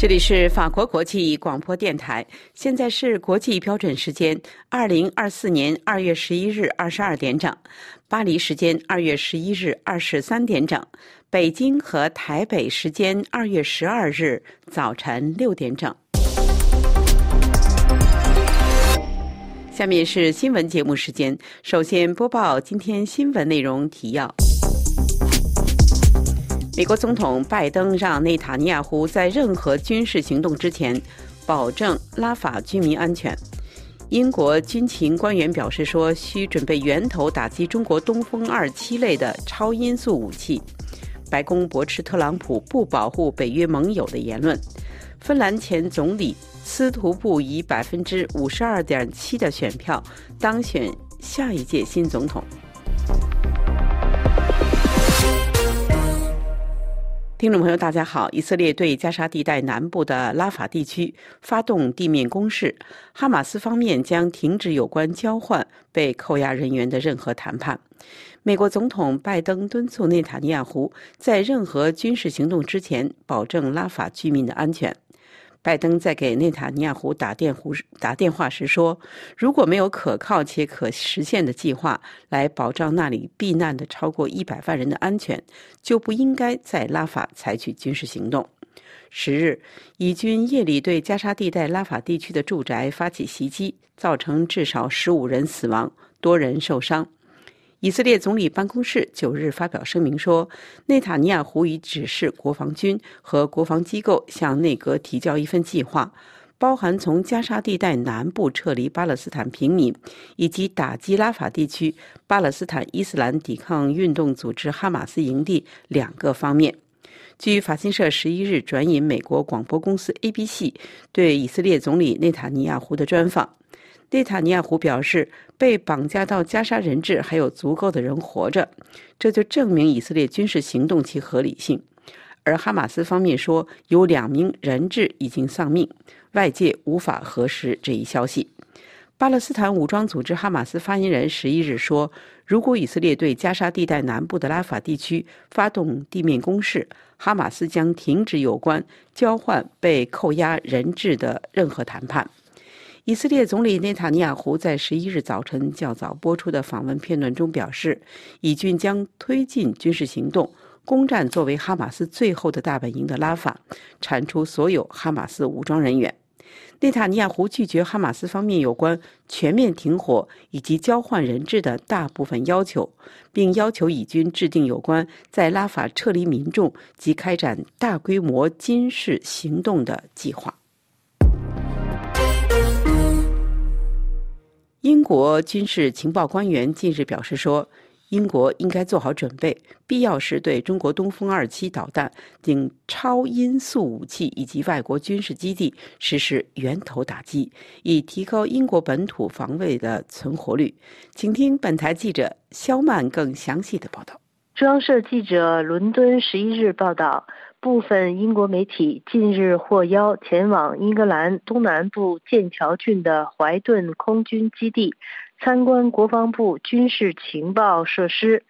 这里是法国国际广播电台，现在是国际标准时间二零二四年二月十一日二十二点整，巴黎时间二月十一日二十三点整，北京和台北时间二月十二日早晨六点整。下面是新闻节目时间，首先播报今天新闻内容提要。美国总统拜登让内塔尼亚胡在任何军事行动之前保证拉法居民安全。英国军情官员表示说，需准备源头打击中国东风二七类的超音速武器。白宫驳斥特朗普不保护北约盟友的言论。芬兰前总理斯图布以百分之五十二点七的选票当选下一届新总统。听众朋友，大家好！以色列对加沙地带南部的拉法地区发动地面攻势，哈马斯方面将停止有关交换被扣押人员的任何谈判。美国总统拜登敦促内塔尼亚胡在任何军事行动之前保证拉法居民的安全。拜登在给内塔尼亚胡打电胡打电话时说：“如果没有可靠且可实现的计划来保障那里避难的超过一百万人的安全，就不应该在拉法采取军事行动。”十日，以军夜里对加沙地带拉法地区的住宅发起袭击，造成至少十五人死亡，多人受伤。以色列总理办公室九日发表声明说，内塔尼亚胡已指示国防军和国防机构向内阁提交一份计划，包含从加沙地带南部撤离巴勒斯坦平民，以及打击拉法地区巴勒斯坦伊斯兰抵抗运动组织哈马斯营地两个方面。据法新社十一日转引美国广播公司 ABC 对以色列总理内塔尼亚胡的专访。内塔尼亚胡表示，被绑架到加沙人质还有足够的人活着，这就证明以色列军事行动其合理性。而哈马斯方面说，有两名人质已经丧命，外界无法核实这一消息。巴勒斯坦武装组织哈马斯发言人十一日说，如果以色列对加沙地带南部的拉法地区发动地面攻势，哈马斯将停止有关交换被扣押人质的任何谈判。以色列总理内塔尼亚胡在十一日早晨较早播出的访问片段中表示，以军将推进军事行动，攻占作为哈马斯最后的大本营的拉法，铲除所有哈马斯武装人员。内塔尼亚胡拒绝哈马斯方面有关全面停火以及交换人质的大部分要求，并要求以军制定有关在拉法撤离民众及开展大规模军事行动的计划。英国军事情报官员近日表示说，英国应该做好准备，必要时对中国东风二七导弹等超音速武器以及外国军事基地实施源头打击，以提高英国本土防卫的存活率。请听本台记者肖曼更详细的报道。中央社记者伦敦十一日报道。部分英国媒体近日获邀前往英格兰东南部剑桥郡的怀顿空军基地，参观国防部军事情报设施。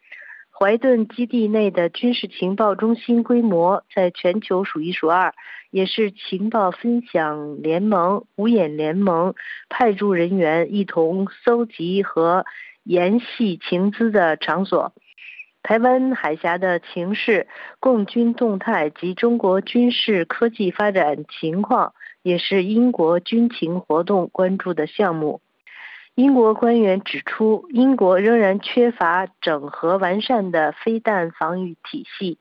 怀顿基地内的军事情报中心规模在全球数一数二，也是情报分享联盟五眼联盟派驻人员一同搜集和研析情资的场所。台湾海峡的情势、共军动态及中国军事科技发展情况，也是英国军情活动关注的项目。英国官员指出，英国仍然缺乏整合完善的飞弹防御体系，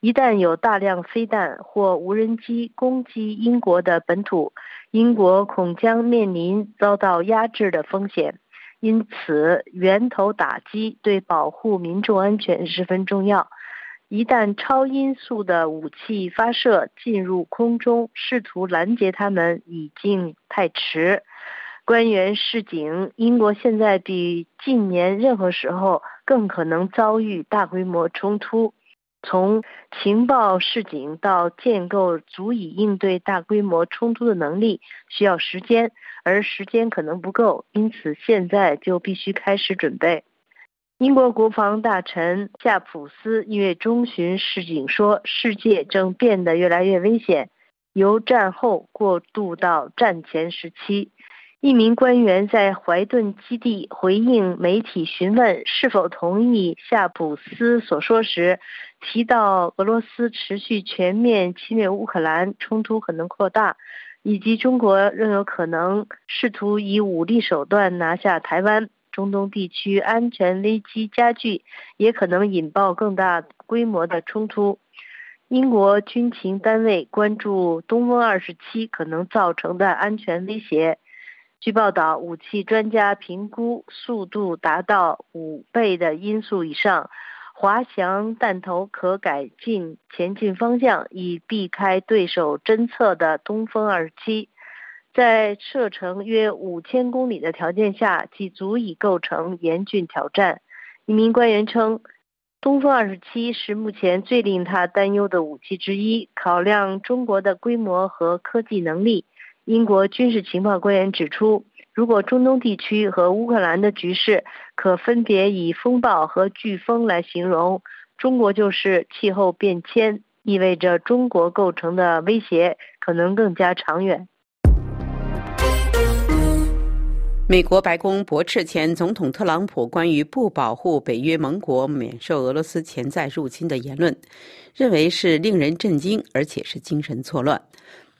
一旦有大量飞弹或无人机攻击英国的本土，英国恐将面临遭到压制的风险。因此，源头打击对保护民众安全十分重要。一旦超音速的武器发射进入空中，试图拦截他们已经太迟。官员示警，英国现在比近年任何时候更可能遭遇大规模冲突。从情报示警到建构足以应对大规模冲突的能力，需要时间，而时间可能不够，因此现在就必须开始准备。英国国防大臣夏普斯一月中旬示警说：“世界正变得越来越危险，由战后过渡到战前时期。一名官员在怀顿基地回应媒体询问是否同意夏普斯所说时，提到俄罗斯持续全面侵略乌克兰，冲突可能扩大，以及中国仍有可能试图以武力手段拿下台湾。中东地区安全危机加剧，也可能引爆更大规模的冲突。英国军情单位关注东风二十七可能造成的安全威胁。据报道，武器专家评估速度达到五倍的音速以上，滑翔弹头可改进前进方向，以避开对手侦测的东风二十七。在射程约五千公里的条件下，即足以构成严峻挑战。一名官员称，东风二十七是目前最令他担忧的武器之一。考量中国的规模和科技能力。英国军事情报官员指出，如果中东地区和乌克兰的局势可分别以风暴和飓风来形容，中国就是气候变迁，意味着中国构成的威胁可能更加长远。美国白宫驳斥前总统特朗普关于不保护北约盟国免受俄罗斯潜在入侵的言论，认为是令人震惊，而且是精神错乱。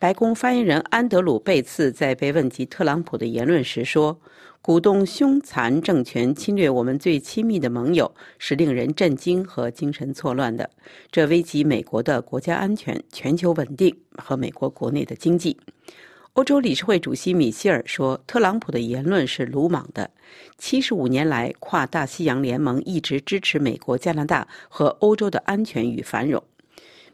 白宫发言人安德鲁·贝茨在被问及特朗普的言论时说：“鼓动凶残政权侵略我们最亲密的盟友是令人震惊和精神错乱的，这危及美国的国家安全、全球稳定和美国国内的经济。”欧洲理事会主席米歇尔说：“特朗普的言论是鲁莽的。七十五年来，跨大西洋联盟一直支持美国、加拿大和欧洲的安全与繁荣。”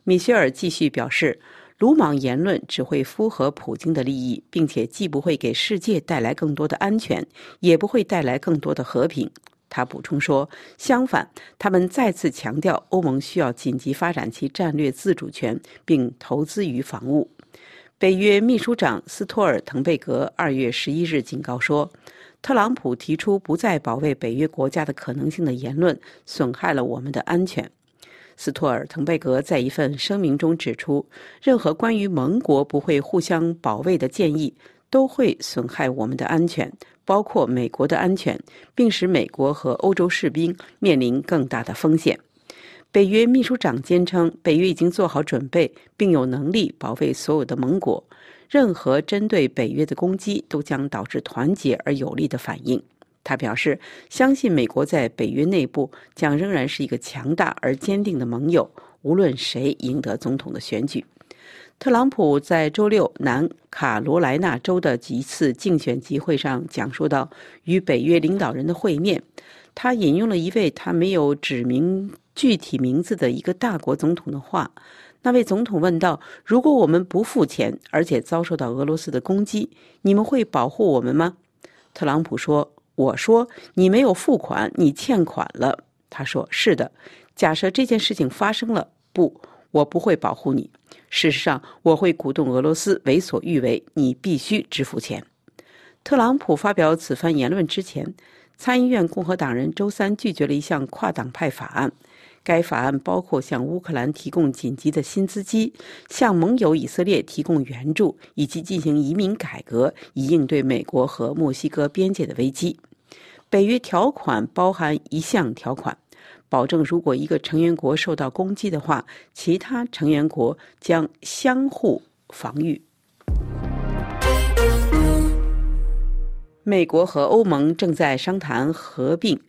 米歇尔继续表示。鲁莽言论只会符合普京的利益，并且既不会给世界带来更多的安全，也不会带来更多的和平。他补充说：“相反，他们再次强调欧盟需要紧急发展其战略自主权，并投资于防务。”北约秘书长斯托尔滕贝格二月十一日警告说：“特朗普提出不再保卫北约国家的可能性的言论，损害了我们的安全。”斯托尔滕贝格在一份声明中指出，任何关于盟国不会互相保卫的建议都会损害我们的安全，包括美国的安全，并使美国和欧洲士兵面临更大的风险。北约秘书长坚称，北约已经做好准备，并有能力保卫所有的盟国。任何针对北约的攻击都将导致团结而有力的反应。他表示，相信美国在北约内部将仍然是一个强大而坚定的盟友，无论谁赢得总统的选举。特朗普在周六南卡罗来纳州的几次竞选集会上讲述到与北约领导人的会面。他引用了一位他没有指明具体名字的一个大国总统的话。那位总统问道：“如果我们不付钱，而且遭受到俄罗斯的攻击，你们会保护我们吗？”特朗普说。我说你没有付款，你欠款了。他说是的。假设这件事情发生了，不，我不会保护你。事实上，我会鼓动俄罗斯为所欲为。你必须支付钱。特朗普发表此番言论之前，参议院共和党人周三拒绝了一项跨党派法案。该法案包括向乌克兰提供紧急的新资金，向盟友以色列提供援助，以及进行移民改革，以应对美国和墨西哥边界的危机。北约条款包含一项条款，保证如果一个成员国受到攻击的话，其他成员国将相互防御。美国和欧盟正在商谈合并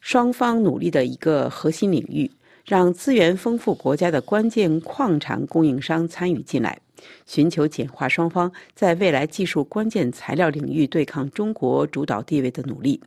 双方努力的一个核心领域。让资源丰富国家的关键矿产供应商参与进来，寻求简化双方在未来技术关键材料领域对抗中国主导地位的努力。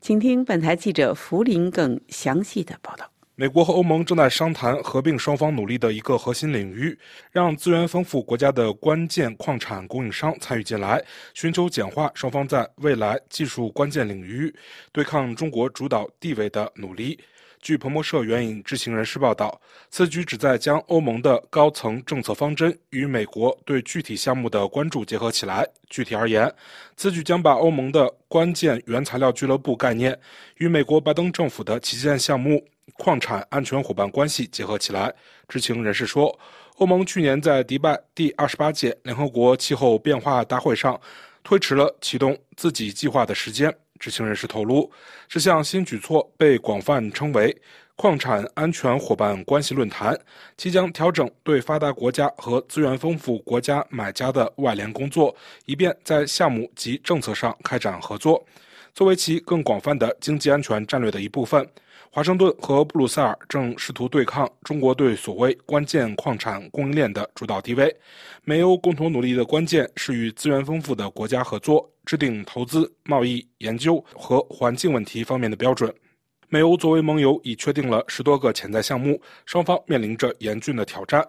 请听本台记者福林更详细的报道。美国和欧盟正在商谈合并双方努力的一个核心领域，让资源丰富国家的关键矿产供应商参与进来，寻求简化双方在未来技术关键领域对抗中国主导地位的努力。据彭博社援引知情人士报道，此举旨在将欧盟的高层政策方针与美国对具体项目的关注结合起来。具体而言，此举将把欧盟的关键原材料俱乐部概念与美国拜登政府的旗舰项目矿产安全伙伴关系结合起来。知情人士说，欧盟去年在迪拜第二十八届联合国气候变化大会上推迟了启动自己计划的时间。知情人士透露，这项新举措被广泛称为。矿产安全伙伴关系论坛即将调整对发达国家和资源丰富国家买家的外联工作，以便在项目及政策上开展合作。作为其更广泛的经济安全战略的一部分，华盛顿和布鲁塞尔正试图对抗中国对所谓关键矿产供应链的主导地位。美欧共同努力的关键是与资源丰富的国家合作，制定投资、贸易、研究和环境问题方面的标准。美欧作为盟友，已确定了十多个潜在项目，双方面临着严峻的挑战。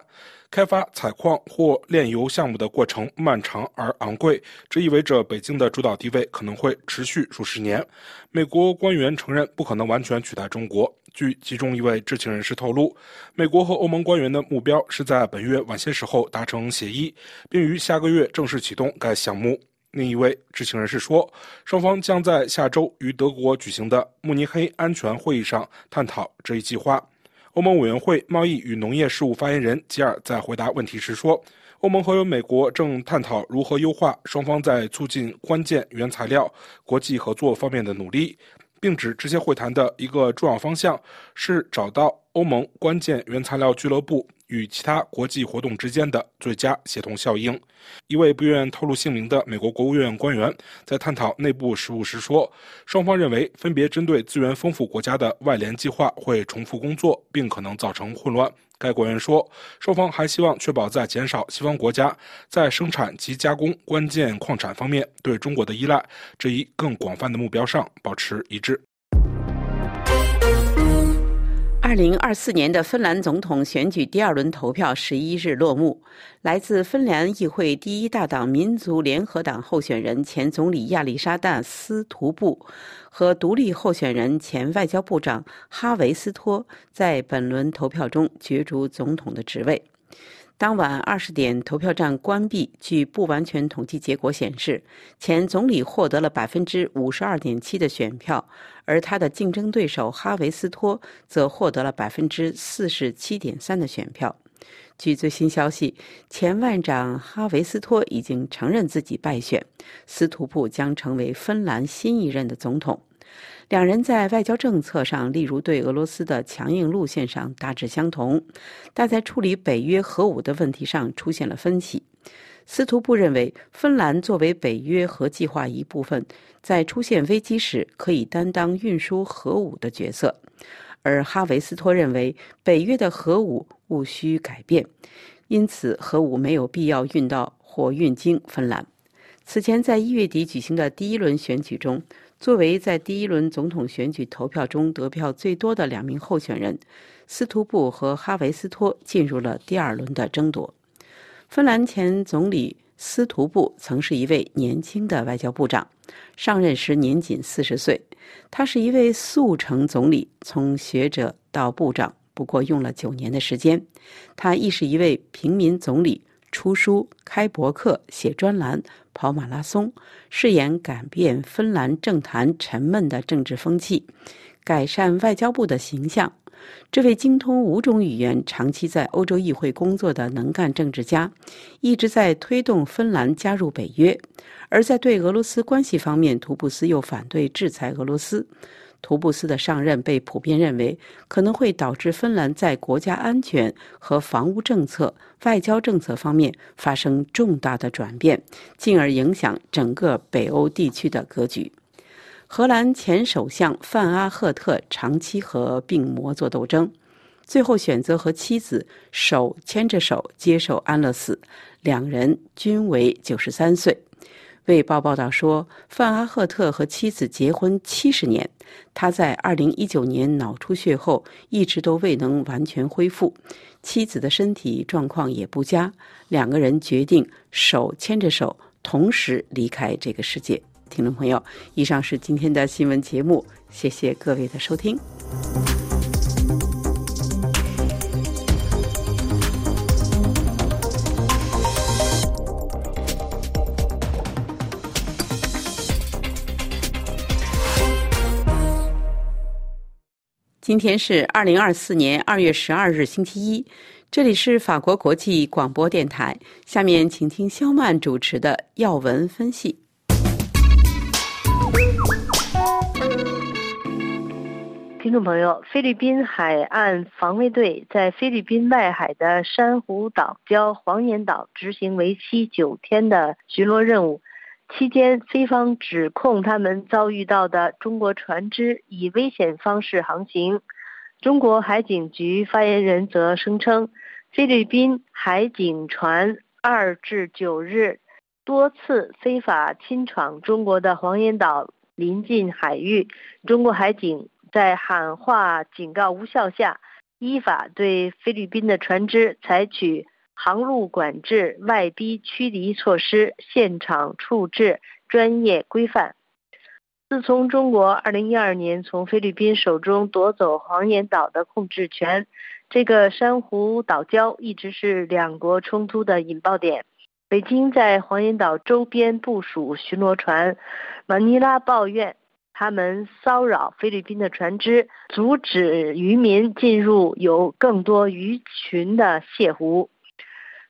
开发采矿或炼油项目的过程漫长而昂贵，这意味着北京的主导地位可能会持续数十年。美国官员承认不可能完全取代中国。据其中一位知情人士透露，美国和欧盟官员的目标是在本月晚些时候达成协议，并于下个月正式启动该项目。另一位知情人士说，双方将在下周于德国举行的慕尼黑安全会议上探讨这一计划。欧盟委员会贸易与农业事务发言人吉尔在回答问题时说，欧盟和美国正探讨如何优化双方在促进关键原材料国际合作方面的努力，并指这些会谈的一个重要方向是找到欧盟关键原材料俱乐部。与其他国际活动之间的最佳协同效应。一位不愿透露姓名的美国国务院官员在探讨内部事务时说：“双方认为，分别针对资源丰富国家的外联计划会重复工作，并可能造成混乱。”该官员说：“双方还希望确保在减少西方国家在生产及加工关键矿产方面对中国的依赖这一更广泛的目标上保持一致。”二零二四年的芬兰总统选举第二轮投票十一日落幕。来自芬兰议会第一大党民族联合党候选人前总理亚历沙大斯图布和独立候选人前外交部长哈维斯托在本轮投票中角逐总统的职位。当晚二十点，投票站关闭。据不完全统计结果显示，前总理获得了百分之五十二点七的选票，而他的竞争对手哈维斯托则获得了百分之四十七点三的选票。据最新消息，前外长哈维斯托已经承认自己败选，斯图布将成为芬兰新一任的总统。两人在外交政策上，例如对俄罗斯的强硬路线上大致相同，但在处理北约核武的问题上出现了分歧。斯图布认为，芬兰作为北约核计划一部分，在出现危机时可以担当运输核武的角色，而哈维斯托认为，北约的核武务需改变，因此核武没有必要运到或运经芬兰。此前，在一月底举行的第一轮选举中。作为在第一轮总统选举投票中得票最多的两名候选人，斯图布和哈维斯托进入了第二轮的争夺。芬兰前总理斯图布曾是一位年轻的外交部长，上任时年仅四十岁。他是一位速成总理，从学者到部长，不过用了九年的时间。他亦是一位平民总理。出书、开博客、写专栏、跑马拉松，誓言改变芬兰政坛沉闷的政治风气，改善外交部的形象。这位精通五种语言、长期在欧洲议会工作的能干政治家，一直在推动芬兰加入北约。而在对俄罗斯关系方面，图布斯又反对制裁俄罗斯。图布斯的上任被普遍认为可能会导致芬兰在国家安全和防务政策、外交政策方面发生重大的转变，进而影响整个北欧地区的格局。荷兰前首相范阿赫特长期和病魔做斗争，最后选择和妻子手牵着手接受安乐死，两人均为九十三岁。《卫报》报道说，范阿赫特和妻子结婚七十年，他在二零一九年脑出血后一直都未能完全恢复，妻子的身体状况也不佳，两个人决定手牵着手，同时离开这个世界。听众朋友，以上是今天的新闻节目，谢谢各位的收听。今天是二零二四年二月十二日，星期一。这里是法国国际广播电台。下面请听肖曼主持的要闻分析。听众朋友，菲律宾海岸防卫队在菲律宾外海的珊瑚岛礁黄岩岛执行为期九天的巡逻任务。期间，菲方指控他们遭遇到的中国船只以危险方式航行。中国海警局发言人则声称，菲律宾海警船二至九日多次非法侵闯中国的黄岩岛临近海域，中国海警在喊话警告无效下，依法对菲律宾的船只采取。航路管制、外逼驱离措施、现场处置专业规范。自从中国2012年从菲律宾手中夺走黄岩岛的控制权，这个珊瑚岛礁一直是两国冲突的引爆点。北京在黄岩岛周边部署巡逻船，马尼拉抱怨他们骚扰菲律宾的船只，阻止渔民进入有更多鱼群的泻湖。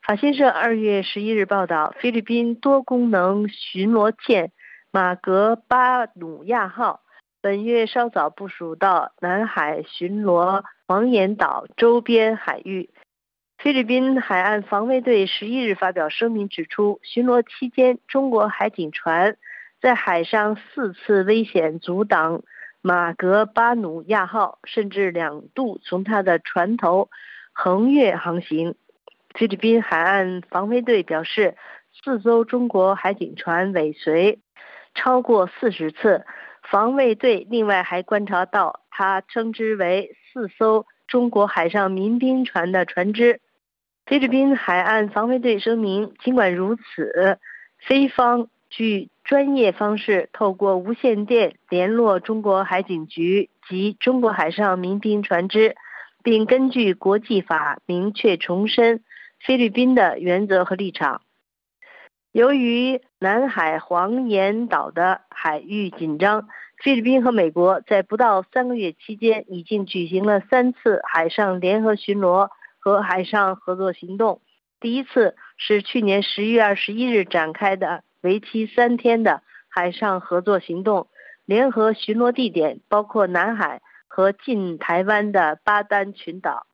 法新社二月十一日报道，菲律宾多功能巡逻舰“马格巴努亚号”本月稍早部署到南海巡逻黄岩岛周边海域。菲律宾海岸防卫队十一日发表声明指出，巡逻期间，中国海警船在海上四次危险阻挡“马格巴努亚号”，甚至两度从它的船头横越航行。菲律宾海岸防卫队表示，四艘中国海警船尾随超过四十次。防卫队另外还观察到，他称之为四艘中国海上民兵船的船只。菲律宾海岸防卫队声明，尽管如此，菲方据专业方式透过无线电联络中国海警局及中国海上民兵船只，并根据国际法明确重申。菲律宾的原则和立场。由于南海黄岩岛的海域紧张，菲律宾和美国在不到三个月期间已经举行了三次海上联合巡逻和海上合作行动。第一次是去年十一月二十一日展开的为期三天的海上合作行动，联合巡逻地点包括南海和近台湾的巴丹群岛。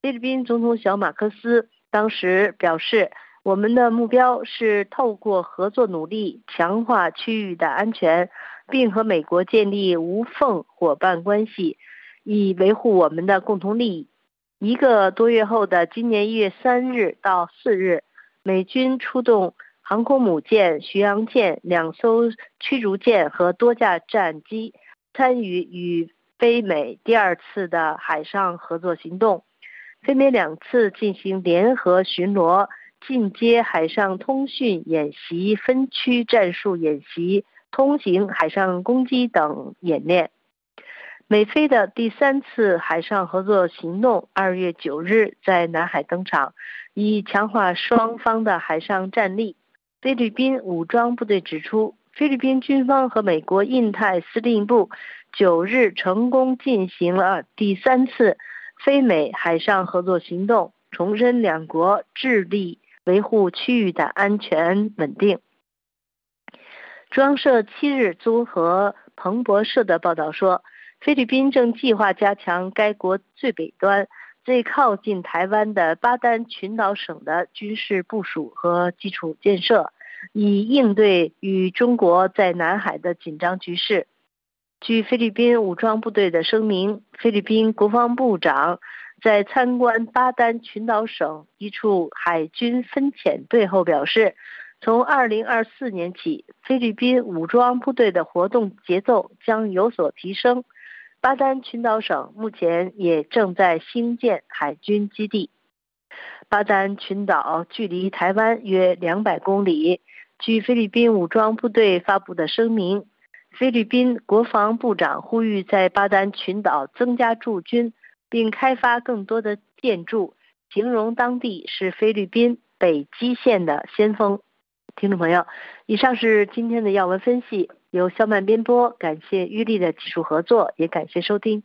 菲律宾总统小马克思。当时表示，我们的目标是透过合作努力强化区域的安全，并和美国建立无缝伙伴关系，以维护我们的共同利益。一个多月后的今年一月三日到四日，美军出动航空母舰、巡洋舰、两艘驱逐舰和多架战机，参与与非美第二次的海上合作行动。分别两次进行联合巡逻、进阶海上通讯演习、分区战术演习、通行海上攻击等演练。美菲的第三次海上合作行动二月九日在南海登场，以强化双方的海上战力。菲律宾武装部队指出，菲律宾军方和美国印太司令部九日成功进行了第三次。非美海上合作行动重申两国致力维护区域的安全稳定。中央社七日综合彭博社的报道说，菲律宾正计划加强该国最北端、最靠近台湾的巴丹群岛省的军事部署和基础建设，以应对与中国在南海的紧张局势。据菲律宾武装部队的声明，菲律宾国防部长在参观巴丹群岛省一处海军分遣队后表示，从2024年起，菲律宾武装部队的活动节奏将有所提升。巴丹群岛省目前也正在兴建海军基地。巴丹群岛距离台湾约200公里。据菲律宾武装部队发布的声明。菲律宾国防部长呼吁在巴丹群岛增加驻军，并开发更多的建筑，形容当地是菲律宾北基线的先锋。听众朋友，以上是今天的要闻分析，由肖曼编播，感谢玉丽的技术合作，也感谢收听。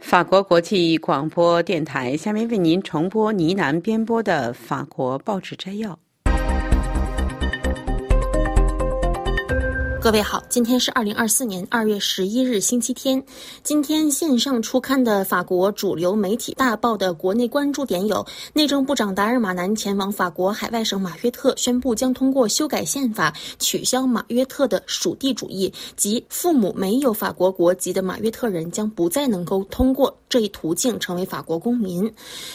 法国国际广播电台下面为您重播呢喃编播的法国报纸摘要。各位好，今天是二零二四年二月十一日，星期天。今天线上出刊的法国主流媒体大报的国内关注点有：内政部长达尔马南前往法国海外省马约特，宣布将通过修改宪法取消马约特的属地主义，及父母没有法国国籍的马约特人将不再能够通过这一途径成为法国公民。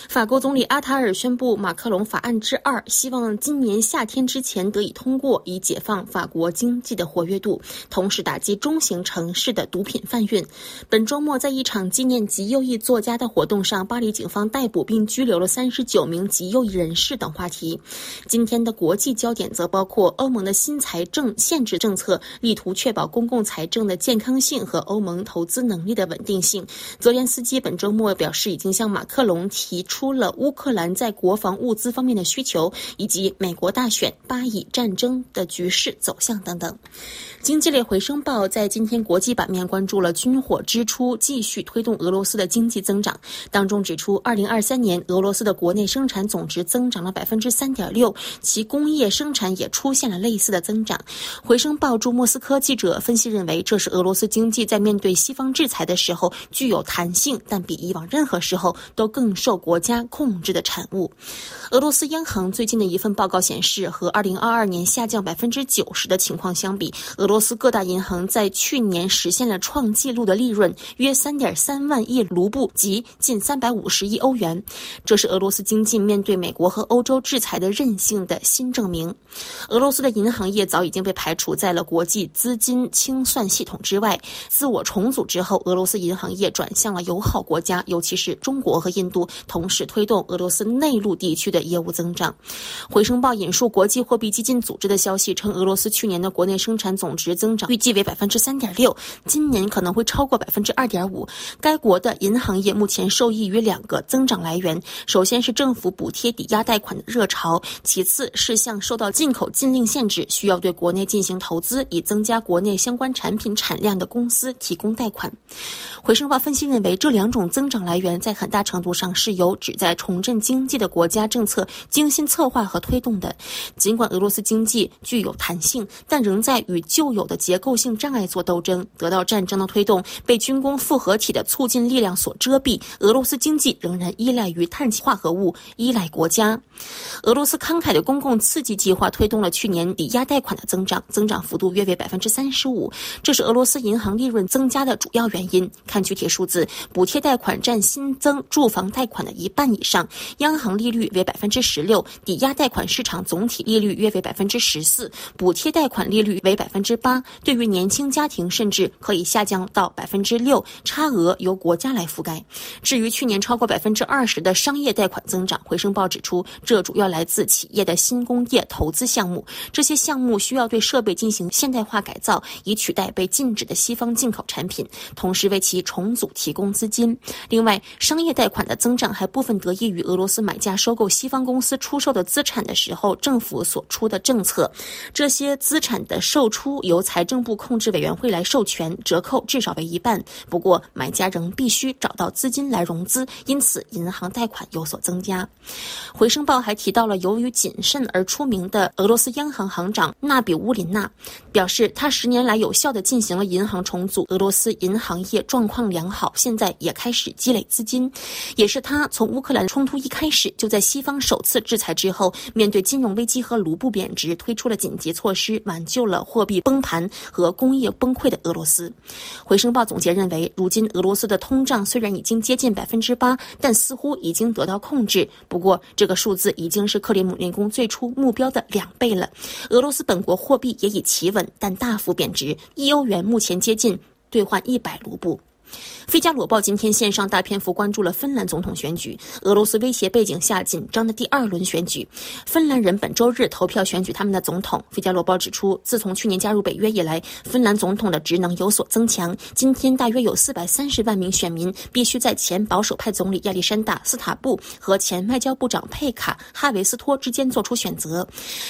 法国总理阿塔尔宣布马克龙法案之二，希望今年夏天之前得以通过，以解放法国经济的活跃。度，同时打击中型城市的毒品贩运。本周末，在一场纪念极右翼作家的活动上，巴黎警方逮捕并拘留了三十九名极右翼人士等话题。今天的国际焦点则包括欧盟的新财政限制政策，力图确保公共财政的健康性和欧盟投资能力的稳定性。泽连斯基本周末表示，已经向马克龙提出了乌克兰在国防物资方面的需求，以及美国大选、巴以战争的局势走向等等。经济类回声报在今天国际版面关注了军火支出继续推动俄罗斯的经济增长，当中指出，二零二三年俄罗斯的国内生产总值增长了百分之三点六，其工业生产也出现了类似的增长。回声报驻莫斯科记者分析认为，这是俄罗斯经济在面对西方制裁的时候具有弹性，但比以往任何时候都更受国家控制的产物。俄罗斯央行最近的一份报告显示，和二零二二年下降百分之九十的情况相比，俄罗斯各大银行在去年实现了创纪录的利润，约三点三万亿卢布，即近三百五十亿欧元。这是俄罗斯经济面对美国和欧洲制裁的韧性的新证明。俄罗斯的银行业早已经被排除在了国际资金清算系统之外。自我重组之后，俄罗斯银行业转向了友好国家，尤其是中国和印度，同时推动俄罗斯内陆地区的业务增长。回声报引述国际货币基金组织的消息称，俄罗斯去年的国内生产总值增长预计为百分之三点六，今年可能会超过百分之二点五。该国的银行业目前受益于两个增长来源：首先是政府补贴抵押贷款的热潮，其次是向受到进口禁令限制、需要对国内进行投资以增加国内相关产品产量的公司提供贷款。回声报分析认为，这两种增长来源在很大程度上是由旨在重振经济的国家政策精心策划和推动的。尽管俄罗斯经济具有弹性，但仍在与旧有的结构性障碍做斗争，得到战争的推动，被军工复合体的促进力量所遮蔽。俄罗斯经济仍然依赖于碳化合物，依赖国家。俄罗斯慷慨的公共刺激计划推动了去年抵押贷款的增长，增长幅度约为百分之三十五，这是俄罗斯银行利润增加的主要原因。看具体数字，补贴贷款占新增住房贷款的一半以上，央行利率为百分之十六，抵押贷款市场总体利率约为百分之十四，补贴贷款利率为百分之八。对于年轻家庭，甚至可以下降到百分之六，差额由国家来覆盖。至于去年超过百分之二十的商业贷款增长，回声报指出，这主要来自企业的新工业投资项目。这些项目需要对设备进行现代化改造，以取代被禁止的西方进口产品，同时为其重组提供资金。另外，商业贷款的增长还部分得益于俄罗斯买家收购西方公司出售的资产的时候，政府所出的政策。这些资产的售出由财政部控制委员会来授权，折扣至少为一半。不过，买家仍必须找到资金来融资，因此银行贷款有所增加。回声报还提到了由于谨慎而出名的俄罗斯央行行长纳比乌林娜，表示他十年来有效地进行了银行重组，俄罗斯银行业状况良好，现在也开始积累资金。也是他从乌克兰冲突一开始就在西方首次制裁之后，面对金融危机和卢布贬值，推出了紧急措施，挽救了货币崩盘和工业崩溃的俄罗斯。回声报总结认为，如今俄罗斯的通胀虽然已经接近百分之八，但似乎已经得到控制。不过，这个数字已经是克里姆林宫最初目标的两倍了。俄罗斯本国货币也已企稳，但大幅贬值，一欧元目前接近兑换一百卢布。《费加罗报》今天线上大篇幅关注了芬兰总统选举，俄罗斯威胁背景下紧张的第二轮选举。芬兰人本周日投票选举他们的总统。《费加罗报》指出，自从去年加入北约以来，芬兰总统的职能有所增强。今天大约有四百三十万名选民必须在前保守派总理亚历山大·斯塔布和前外交部长佩卡·哈维斯托之间做出选择。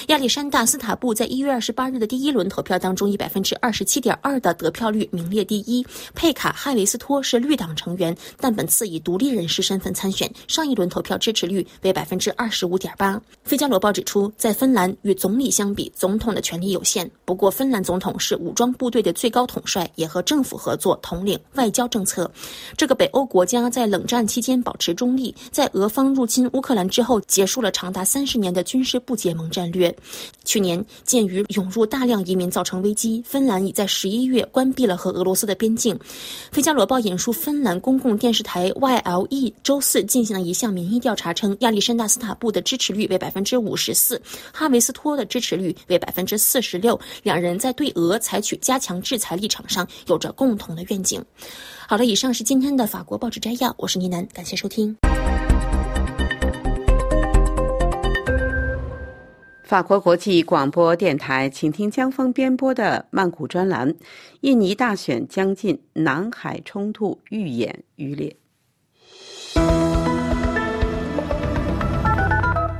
亚历山大·斯塔布在一月二十八日的第一轮投票当中，以百分之二十七点二的得票率名列第一。佩卡·哈维斯斯托是。绿党成员，但本次以独立人士身份参选。上一轮投票支持率为百分之二十五点八。《费加罗报》指出，在芬兰与总理相比，总统的权力有限。不过，芬兰总统是武装部队的最高统帅，也和政府合作统领外交政策。这个北欧国家在冷战期间保持中立，在俄方入侵乌克兰之后，结束了长达三十年的军事不结盟战略。去年，鉴于涌入大量移民造成危机，芬兰已在十一月关闭了和俄罗斯的边境。《费加罗报》引述。芬兰公共电视台 YLE 周四进行了一项民意调查，称亚历山大·斯塔布的支持率为百分之五十四，哈维斯托的支持率为百分之四十六。两人在对俄采取加强制裁立场上有着共同的愿景。好了，以上是今天的法国报纸摘要，我是倪楠，感谢收听。法国国际广播电台，请听江峰编播的曼谷专栏：印尼大选将近，南海冲突愈演愈烈。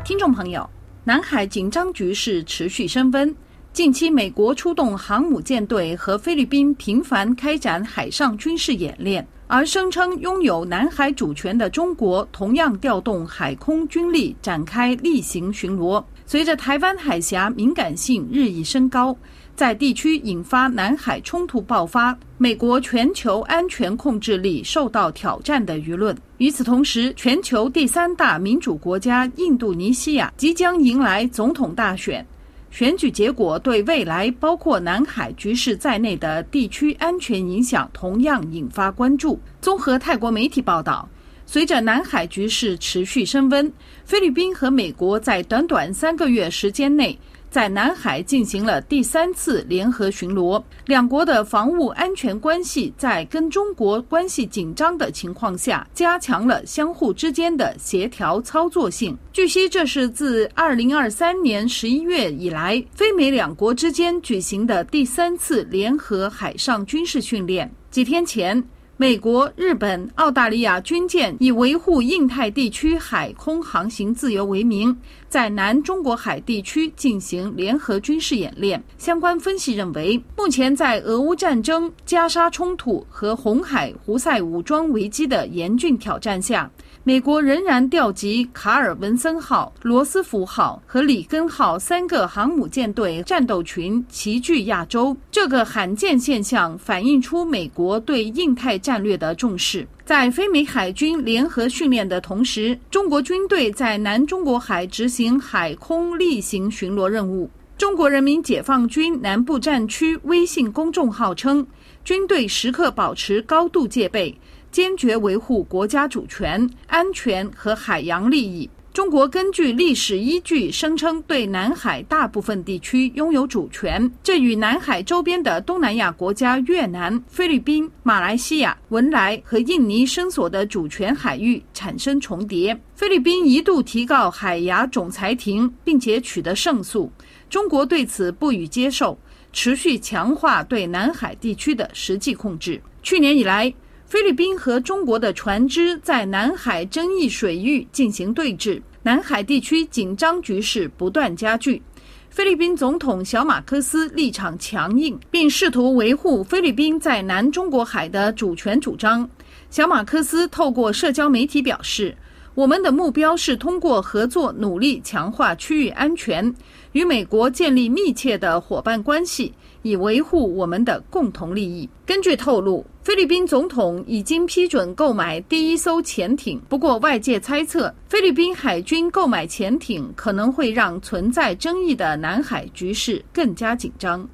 听众朋友，南海紧张局势持续升温。近期，美国出动航母舰队和菲律宾频繁开展海上军事演练，而声称拥有南海主权的中国同样调动海空军力展开例行巡逻。随着台湾海峡敏感性日益升高，在地区引发南海冲突爆发，美国全球安全控制力受到挑战的舆论。与此同时，全球第三大民主国家印度尼西亚即将迎来总统大选，选举结果对未来包括南海局势在内的地区安全影响同样引发关注。综合泰国媒体报道。随着南海局势持续升温，菲律宾和美国在短短三个月时间内，在南海进行了第三次联合巡逻。两国的防务安全关系在跟中国关系紧张的情况下，加强了相互之间的协调操作性。据悉，这是自二零二三年十一月以来，菲美两国之间举行的第三次联合海上军事训练。几天前。美国、日本、澳大利亚军舰以维护印太地区海空航行自由为名，在南中国海地区进行联合军事演练。相关分析认为，目前在俄乌战争、加沙冲突和红海胡塞武装危机的严峻挑战下。美国仍然调集卡尔文森号、罗斯福号和里根号三个航母舰队战斗群齐聚亚洲。这个罕见现象反映出美国对印太战略的重视。在非美海军联合训练的同时，中国军队在南中国海执行海空例行巡逻任务。中国人民解放军南部战区微信公众号称，军队时刻保持高度戒备。坚决维护国家主权、安全和海洋利益。中国根据历史依据声称对南海大部分地区拥有主权，这与南海周边的东南亚国家越南、菲律宾、马来西亚、文莱和印尼伸索的主权海域产生重叠。菲律宾一度提告海牙总裁庭，并且取得胜诉。中国对此不予接受，持续强化对南海地区的实际控制。去年以来。菲律宾和中国的船只在南海争议水域进行对峙，南海地区紧张局势不断加剧。菲律宾总统小马科斯立场强硬，并试图维护菲律宾在南中国海的主权主张。小马科斯透过社交媒体表示：“我们的目标是通过合作努力强化区域安全，与美国建立密切的伙伴关系。”以维护我们的共同利益。根据透露，菲律宾总统已经批准购买第一艘潜艇。不过，外界猜测，菲律宾海军购买潜艇可能会让存在争议的南海局势更加紧张。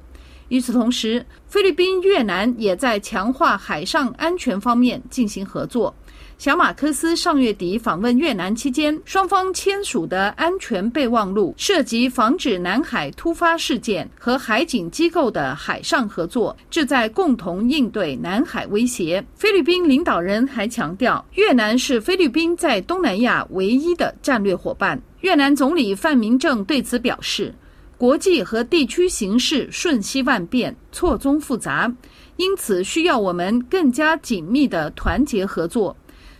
与此同时，菲律宾、越南也在强化海上安全方面进行合作。小马克思上月底访问越南期间，双方签署的安全备忘录涉及防止南海突发事件和海警机构的海上合作，旨在共同应对南海威胁。菲律宾领导人还强调，越南是菲律宾在东南亚唯一的战略伙伴。越南总理范明正对此表示，国际和地区形势瞬息万变、错综复杂，因此需要我们更加紧密的团结合作。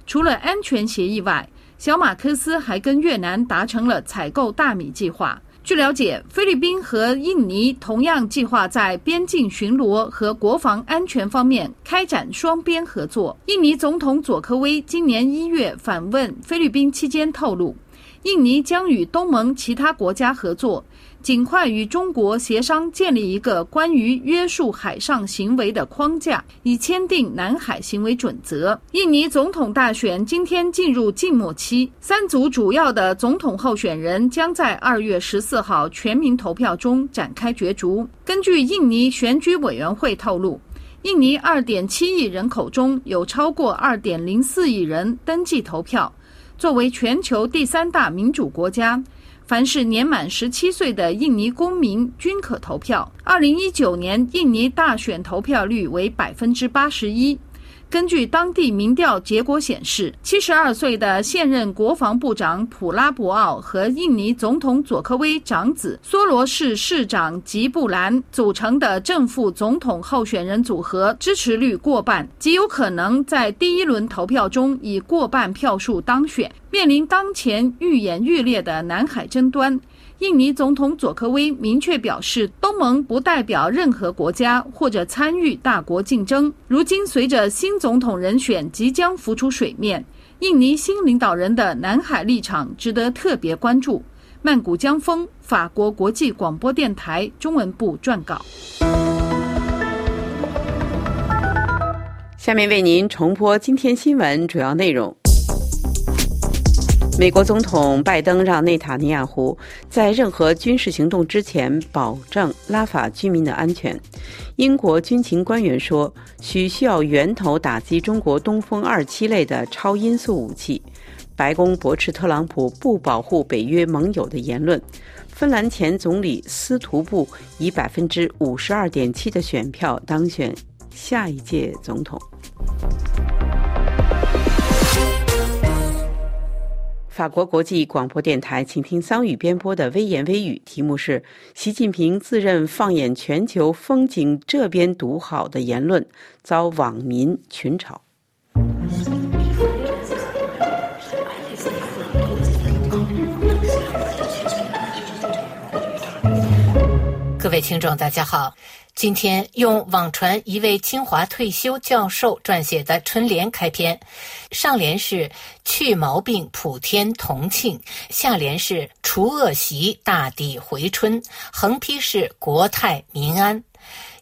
除了安全协议外，小马克思还跟越南达成了采购大米计划。据了解，菲律宾和印尼同样计划在边境巡逻和国防安全方面开展双边合作。印尼总统佐科威今年一月访问菲律宾期间透露，印尼将与东盟其他国家合作。尽快与中国协商建立一个关于约束海上行为的框架，以签订南海行为准则。印尼总统大选今天进入静默期，三组主要的总统候选人将在二月十四号全民投票中展开角逐。根据印尼选举委员会透露，印尼二点七亿人口中有超过二点零四亿人登记投票。作为全球第三大民主国家。凡是年满十七岁的印尼公民均可投票。二零一九年印尼大选投票率为百分之八十一。根据当地民调结果显示，七十二岁的现任国防部长普拉博奥和印尼总统佐科威长子梭罗市市长吉布兰组成的正副总统候选人组合支持率过半，极有可能在第一轮投票中以过半票数当选。面临当前愈演愈烈的南海争端。印尼总统佐科威明确表示，东盟不代表任何国家或者参与大国竞争。如今，随着新总统人选即将浮出水面，印尼新领导人的南海立场值得特别关注。曼谷江峰，法国国际广播电台中文部撰稿。下面为您重播今天新闻主要内容。美国总统拜登让内塔尼亚胡在任何军事行动之前保证拉法居民的安全。英国军情官员说，需需要源头打击中国东风二七类的超音速武器。白宫驳斥特朗普不保护北约盟友的言论。芬兰前总理斯图布以百分之五十二点七的选票当选下一届总统。法国国际广播电台，请听桑宇编播的《微言微语》，题目是“习近平自认放眼全球风景这边独好”的言论遭网民群嘲。各位听众，大家好。今天用网传一位清华退休教授撰写的春联开篇，上联是“去毛病普天同庆”，下联是“除恶习大地回春”，横批是“国泰民安”。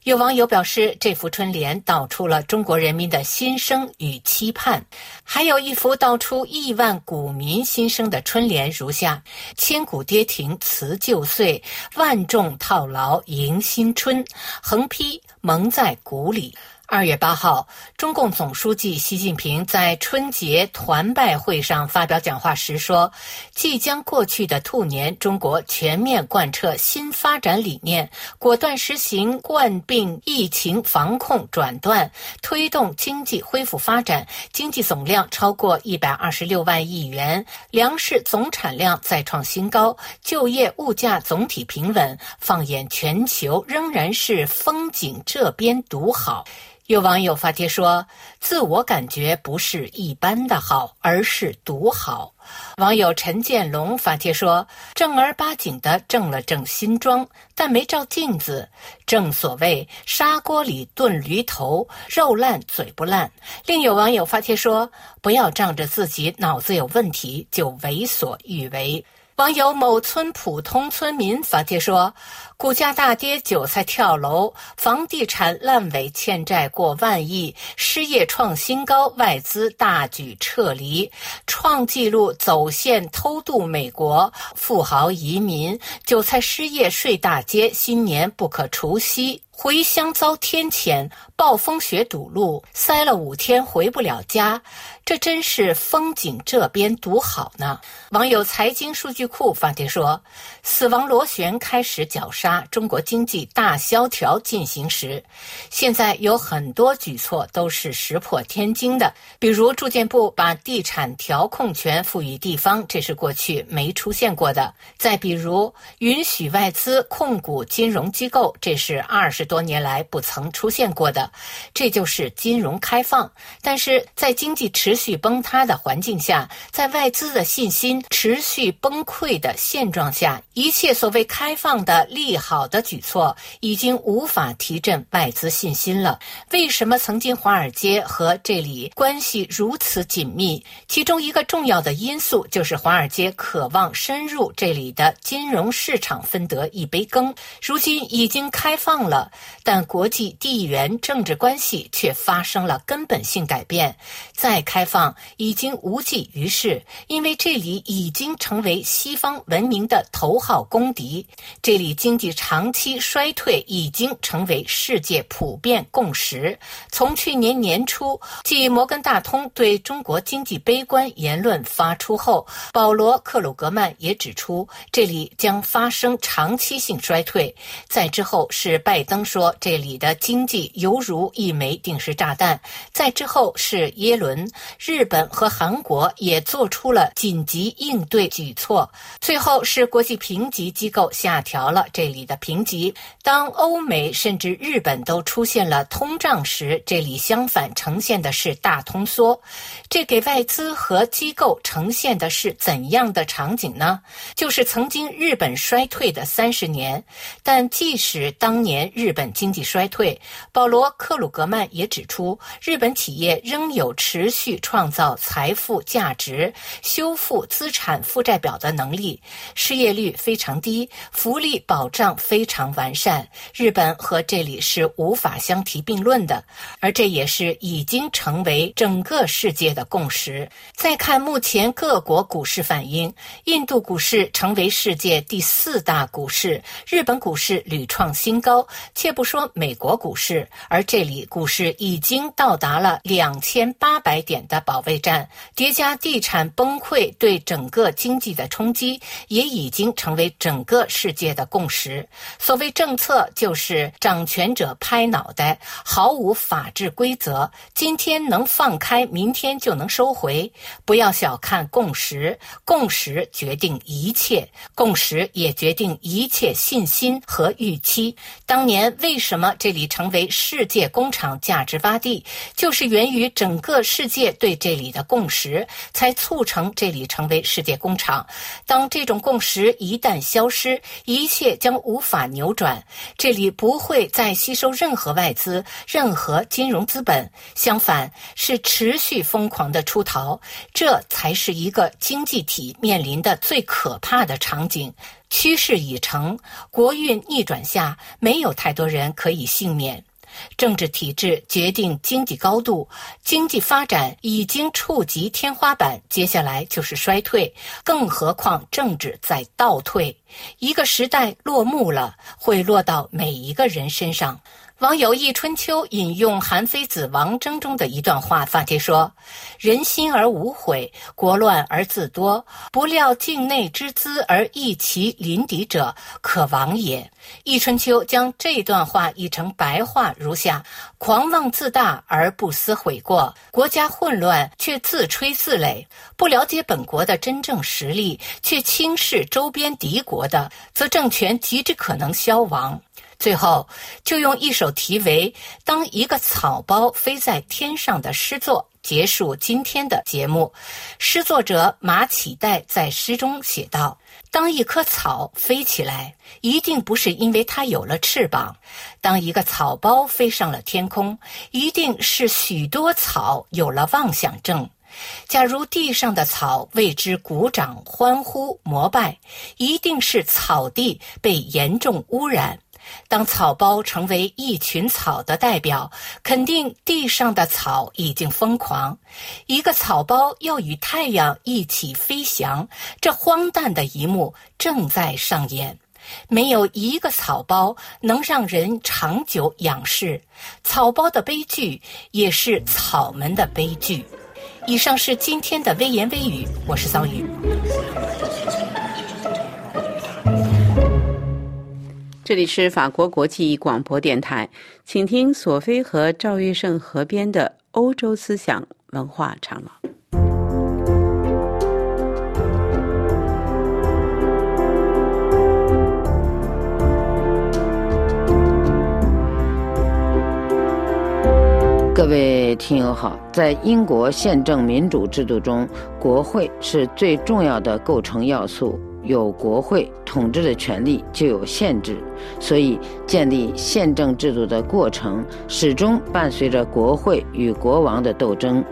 有网友表示，这幅春联道出了中国人民的心声与期盼。还有一幅道出亿万股民心声的春联，如下：“千古跌停辞旧岁，万众套牢迎新春。”横批蒙在鼓里。二月八号，中共总书记习近平在春节团拜会上发表讲话时说：“即将过去的兔年，中国全面贯彻新发展理念，果断实行冠病疫情防控转段，推动经济恢复发展，经济总量超过一百二十六万亿元，粮食总产量再创新高，就业物价总体平稳。放眼全球，仍然是风景这边独好。”有网友发帖说：“自我感觉不是一般的好，而是独好。”网友陈建龙发帖说：“正儿八经的正了正新装，但没照镜子。正所谓砂锅里炖驴头，肉烂嘴不烂。”另有网友发帖说：“不要仗着自己脑子有问题就为所欲为。”网友某村普通村民发帖说：“股价大跌，韭菜跳楼，房地产烂尾，欠债过万亿，失业创新高，外资大举撤离，创纪录走线偷渡美国，富豪移民，韭菜失业睡大街，新年不可除夕。”回乡遭天谴，暴风雪堵路，塞了五天回不了家。这真是风景这边独好呢。网友财经数据库发帖说：“死亡螺旋开始绞杀，中国经济大萧条进行时。现在有很多举措都是石破天惊的，比如住建部把地产调控权赋予地方，这是过去没出现过的；再比如允许外资控股金融机构，这是二十多年来不曾出现过的。这就是金融开放。但是在经济持续崩塌的环境下，在外资的信心持续崩溃的现状下，一切所谓开放的利好的举措已经无法提振外资信心了。为什么曾经华尔街和这里关系如此紧密？其中一个重要的因素就是华尔街渴望深入这里的金融市场，分得一杯羹。如今已经开放了，但国际地缘政治关系却发生了根本性改变。再开放已经无济于事，因为这里已经成为西方文明的头号公敌。这里经济长期衰退已经成为世界普遍共识。从去年年初，继摩根大通对中国经济悲观言论发出后，保罗·克鲁格曼也指出，这里将发生长期性衰退。在之后是拜登说，这里的经济犹如一枚定时炸弹。在之后是耶伦。日本和韩国也做出了紧急应对举措，最后是国际评级机构下调了这里的评级。当欧美甚至日本都出现了通胀时，这里相反呈现的是大通缩。这给外资和机构呈现的是怎样的场景呢？就是曾经日本衰退的三十年，但即使当年日本经济衰退，保罗·克鲁格曼也指出，日本企业仍有持续。创造财富价值、修复资产负债表的能力，失业率非常低，福利保障非常完善。日本和这里是无法相提并论的，而这也是已经成为整个世界的共识。再看目前各国股市反应，印度股市成为世界第四大股市，日本股市屡创新高。且不说美国股市，而这里股市已经到达了两千八百点的。保卫战叠加地产崩溃对整个经济的冲击，也已经成为整个世界的共识。所谓政策，就是掌权者拍脑袋，毫无法治规则。今天能放开，明天就能收回。不要小看共识，共识决定一切，共识也决定一切信心和预期。当年为什么这里成为世界工厂价值洼地，就是源于整个世界对。这里的共识，才促成这里成为世界工厂。当这种共识一旦消失，一切将无法扭转。这里不会再吸收任何外资、任何金融资本，相反是持续疯狂的出逃。这才是一个经济体面临的最可怕的场景。趋势已成，国运逆转下，没有太多人可以幸免。政治体制决定经济高度，经济发展已经触及天花板，接下来就是衰退。更何况政治在倒退，一个时代落幕了，会落到每一个人身上。网友易春秋引用韩非子《王征》中的一段话发帖说：“人心而无悔，国乱而自多。不料境内之资而益其邻敌者，可亡也。”易春秋将这段话译成白话如下：狂妄自大而不思悔过，国家混乱却自吹自擂，不了解本国的真正实力却轻视周边敌国的，则政权极之可能消亡。最后，就用一首题为《当一个草包飞在天上》的诗作结束今天的节目。诗作者马启代在诗中写道：“当一棵草飞起来，一定不是因为它有了翅膀；当一个草包飞上了天空，一定是许多草有了妄想症。假如地上的草为之鼓掌、欢呼、膜拜，一定是草地被严重污染。”当草包成为一群草的代表，肯定地上的草已经疯狂。一个草包要与太阳一起飞翔，这荒诞的一幕正在上演。没有一个草包能让人长久仰视，草包的悲剧也是草们的悲剧。以上是今天的微言微语，我是桑宇。这里是法国国际广播电台，请听索菲和赵玉胜合编的《欧洲思想文化长廊》。各位听友好，在英国宪政民主制度中，国会是最重要的构成要素。有国会统治的权利，就有限制，所以建立宪政制度的过程始终伴随着国会与国王的斗争。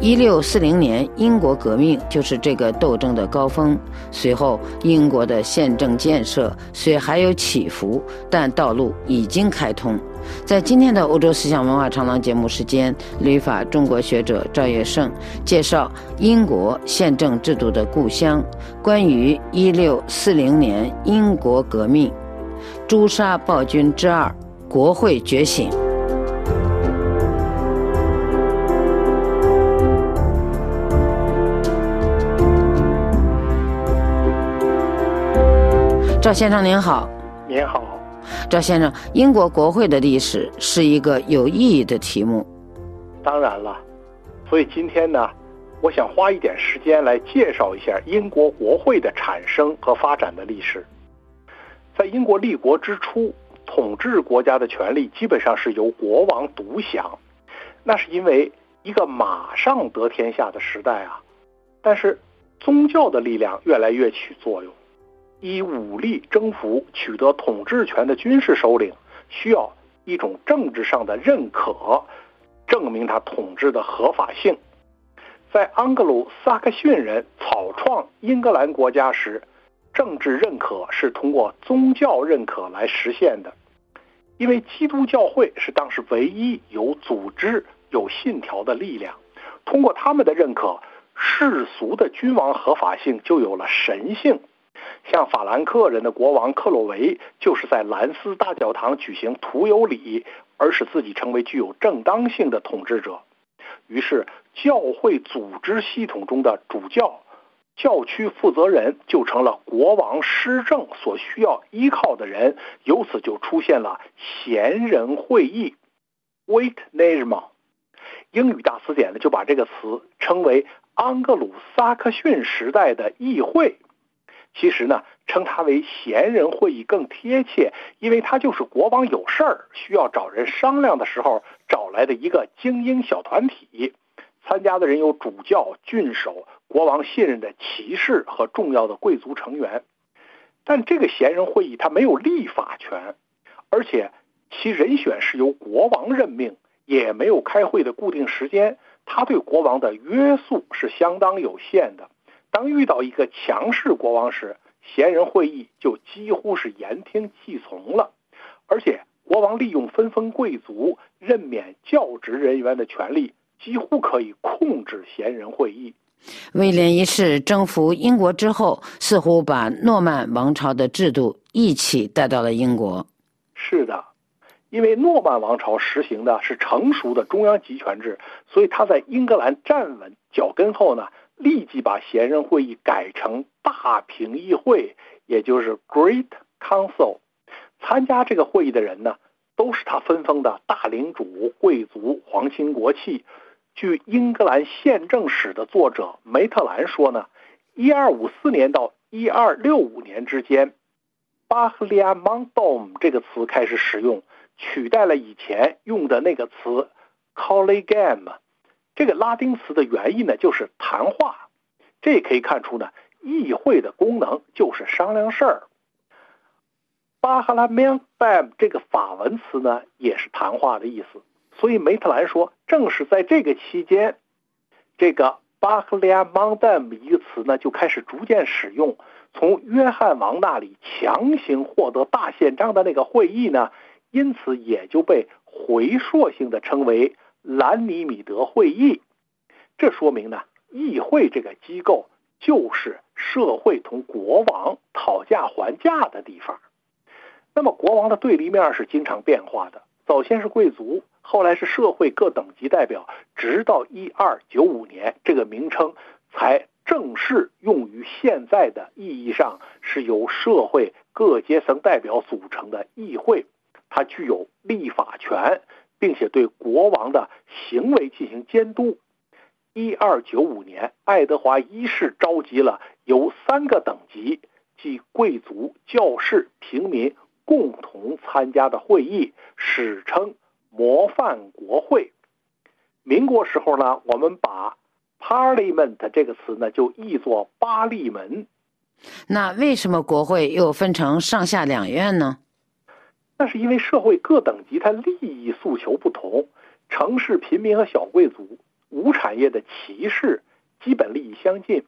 一六四零年英国革命就是这个斗争的高峰。随后，英国的宪政建设虽还有起伏，但道路已经开通。在今天的欧洲思想文化长廊节目时间，旅法中国学者赵月胜介绍英国宪政制度的故乡，关于一六四零年英国革命，诛杀暴君之二，国会觉醒。赵先生您好，您好。赵先生，英国国会的历史是一个有意义的题目。当然了，所以今天呢，我想花一点时间来介绍一下英国国会的产生和发展的历史。在英国立国之初，统治国家的权力基本上是由国王独享，那是因为一个马上得天下的时代啊。但是，宗教的力量越来越起作用。以武力征服、取得统治权的军事首领，需要一种政治上的认可，证明他统治的合法性。在安格鲁撒克逊人草创英格兰国家时，政治认可是通过宗教认可来实现的，因为基督教会是当时唯一有组织、有信条的力量。通过他们的认可，世俗的君王合法性就有了神性。像法兰克人的国王克洛维，就是在兰斯大教堂举行徒有礼，而使自己成为具有正当性的统治者。于是，教会组织系统中的主教、教区负责人就成了国王施政所需要依靠的人。由此就出现了贤人会议 （Wait Nejma）。英语大词典呢就把这个词称为安格鲁撒克逊时代的议会。其实呢，称它为贤人会议更贴切，因为它就是国王有事儿需要找人商量的时候找来的一个精英小团体。参加的人有主教、郡守、国王信任的骑士和重要的贵族成员。但这个闲人会议它没有立法权，而且其人选是由国王任命，也没有开会的固定时间。他对国王的约束是相当有限的。当遇到一个强势国王时，贤人会议就几乎是言听计从了，而且国王利用分封贵族、任免教职人员的权利，几乎可以控制贤人会议。威廉一世征服英国之后，似乎把诺曼王朝的制度一起带到了英国。是的，因为诺曼王朝实行的是成熟的中央集权制，所以他在英格兰站稳脚跟后呢。立即把贤人会议改成大平议会，也就是 Great Council。参加这个会议的人呢，都是他分封的大领主、贵族、皇亲国戚。据英格兰宪政史的作者梅特兰说呢，一二五四年到一二六五年之间 b a h l i a m o n d o m 这个词开始使用，取代了以前用的那个词 Collegium。这个拉丁词的原意呢，就是谈话。这可以看出呢，议会的功能就是商量事儿。巴哈拉曼戴这个法文词呢，也是谈话的意思。所以梅特兰说，正是在这个期间，这个巴赫利亚蒙戴姆一个词呢，就开始逐渐使用。从约翰王那里强行获得大宪章的那个会议呢，因此也就被回溯性的称为。兰尼米德会议，这说明呢，议会这个机构就是社会同国王讨价还价的地方。那么国王的对立面是经常变化的，早先是贵族，后来是社会各等级代表，直到一二九五年，这个名称才正式用于现在的意义上是由社会各阶层代表组成的议会，它具有立法权，并且对国王的行为进行监督。一二九五年，爱德华一世召集了由三个等级，即贵族、教士、平民共同参加的会议，史称模范国会。民国时候呢，我们把 Parliament 这个词呢就译作巴利门。那为什么国会又分成上下两院呢？那是因为社会各等级它利益诉求不同，城市贫民和小贵族。无产业的骑士基本利益相近，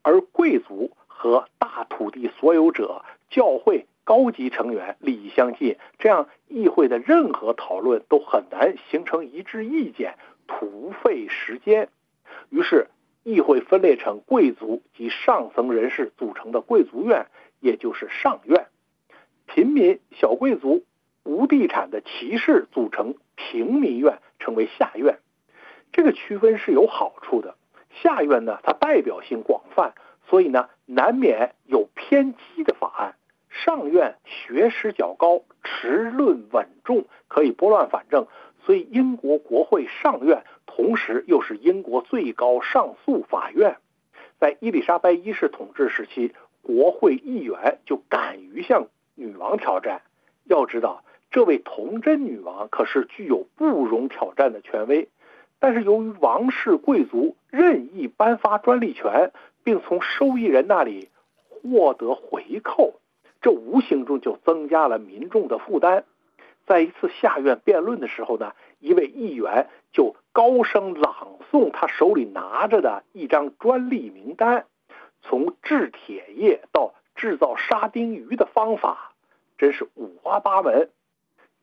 而贵族和大土地所有者、教会高级成员利益相近，这样议会的任何讨论都很难形成一致意见，徒费时间。于是，议会分裂成贵族及上层人士组成的贵族院，也就是上院；平民、小贵族、无地产的骑士组成平民院，称为下院。这个区分是有好处的。下院呢，它代表性广泛，所以呢，难免有偏激的法案。上院学识较高，持论稳重，可以拨乱反正。所以，英国国会上院同时又是英国最高上诉法院。在伊丽莎白一世统治时期，国会议员就敢于向女王挑战。要知道，这位童贞女王可是具有不容挑战的权威。但是由于王室贵族任意颁发专利权，并从受益人那里获得回扣，这无形中就增加了民众的负担。在一次下院辩论的时候呢，一位议员就高声朗诵他手里拿着的一张专利名单，从制铁业到制造沙丁鱼的方法，真是五花八门。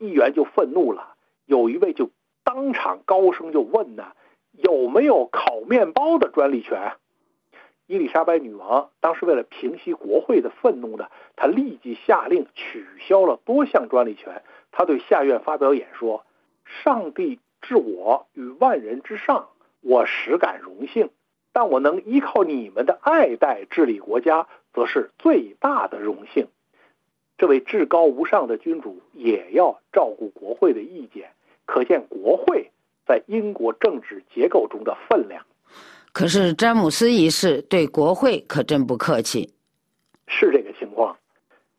议员就愤怒了，有一位就。当场高声就问呢，有没有烤面包的专利权？伊丽莎白女王当时为了平息国会的愤怒呢，她立即下令取消了多项专利权。她对下院发表演说：“上帝置我于万人之上，我实感荣幸。但我能依靠你们的爱戴治理国家，则是最大的荣幸。这位至高无上的君主也要照顾国会的意见。”可见国会在英国政治结构中的分量。可是詹姆斯一世对国会可真不客气。是这个情况。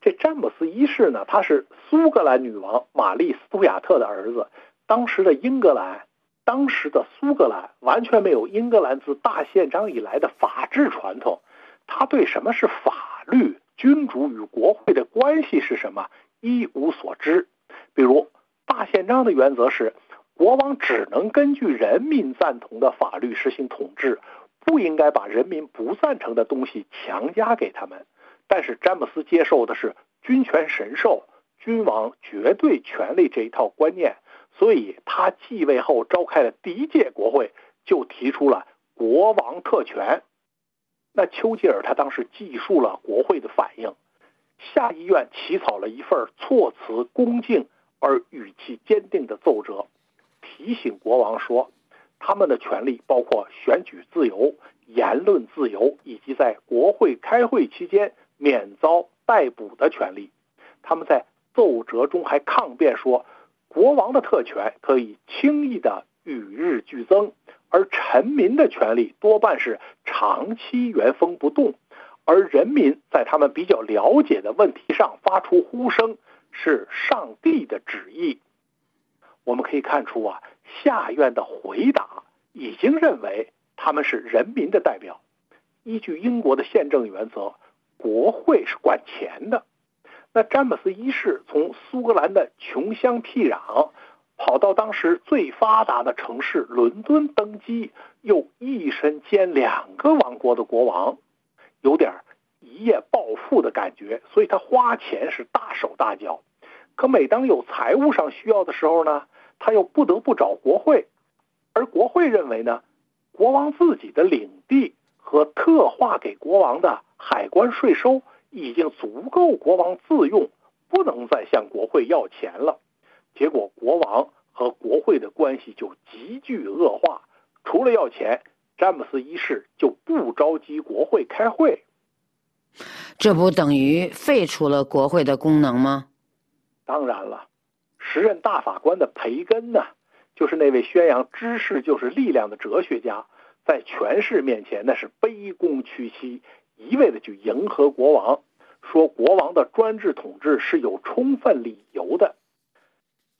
这詹姆斯一世呢，他是苏格兰女王玛丽·斯图亚特的儿子。当时的英格兰，当时的苏格兰完全没有英格兰自大宪章以来的法治传统。他对什么是法律、君主与国会的关系是什么一无所知。比如。大宪章的原则是，国王只能根据人民赞同的法律实行统治，不应该把人民不赞成的东西强加给他们。但是詹姆斯接受的是君权神授、君王绝对权力这一套观念，所以他继位后召开的第一届国会，就提出了国王特权。那丘吉尔他当时记述了国会的反应，下议院起草了一份措辞恭敬。而语气坚定的奏折，提醒国王说，他们的权利包括选举自由、言论自由，以及在国会开会期间免遭逮捕的权利。他们在奏折中还抗辩说，国王的特权可以轻易的与日俱增，而臣民的权利多半是长期原封不动，而人民在他们比较了解的问题上发出呼声。是上帝的旨意，我们可以看出啊，下院的回答已经认为他们是人民的代表。依据英国的宪政原则，国会是管钱的。那詹姆斯一世从苏格兰的穷乡僻壤跑到当时最发达的城市伦敦登基，又一身兼两个王国的国王，有点一夜暴富的感觉，所以他花钱是大手大脚。可每当有财务上需要的时候呢，他又不得不找国会，而国会认为呢，国王自己的领地和特划给国王的海关税收已经足够国王自用，不能再向国会要钱了。结果国王和国会的关系就急剧恶化。除了要钱，詹姆斯一世就不召集国会开会。这不等于废除了国会的功能吗？当然了，时任大法官的培根呢，就是那位宣扬知识就是力量的哲学家，在权势面前那是卑躬屈膝，一味的去迎合国王，说国王的专制统治是有充分理由的。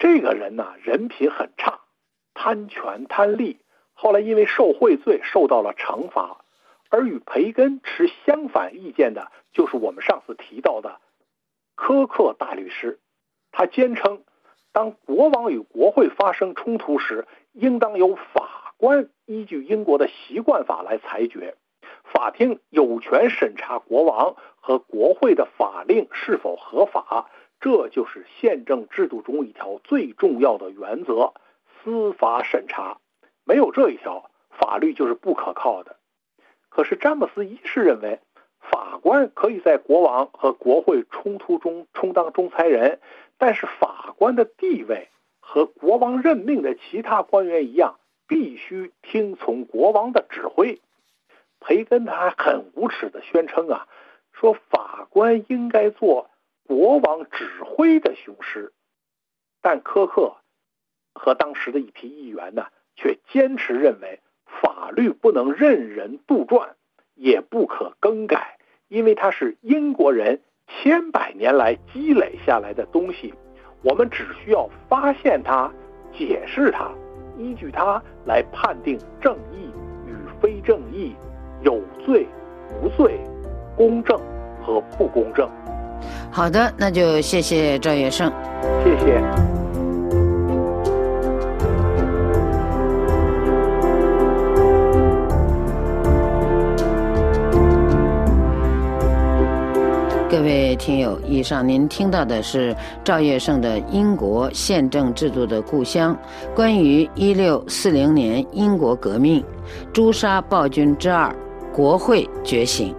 这个人呢，人品很差，贪权贪利，后来因为受贿罪受到了惩罚。而与培根持相反意见的，就是我们上次提到的科克大律师。他坚称，当国王与国会发生冲突时，应当由法官依据英国的习惯法来裁决。法庭有权审查国王和国会的法令是否合法。这就是宪政制度中一条最重要的原则：司法审查。没有这一条，法律就是不可靠的。可是詹姆斯一世认为，法官可以在国王和国会冲突中充当仲裁人，但是法官的地位和国王任命的其他官员一样，必须听从国王的指挥。培根他还很无耻地宣称啊，说法官应该做国王指挥的雄狮，但科克和当时的一批议员呢，却坚持认为。法律不能任人杜撰，也不可更改，因为它是英国人千百年来积累下来的东西。我们只需要发现它，解释它，依据它来判定正义与非正义，有罪无罪，公正和不公正。好的，那就谢谢赵月胜，谢谢。各位听友，以上您听到的是赵月胜的《英国宪政制度的故乡》，关于一六四零年英国革命，诛杀暴君之二，国会觉醒。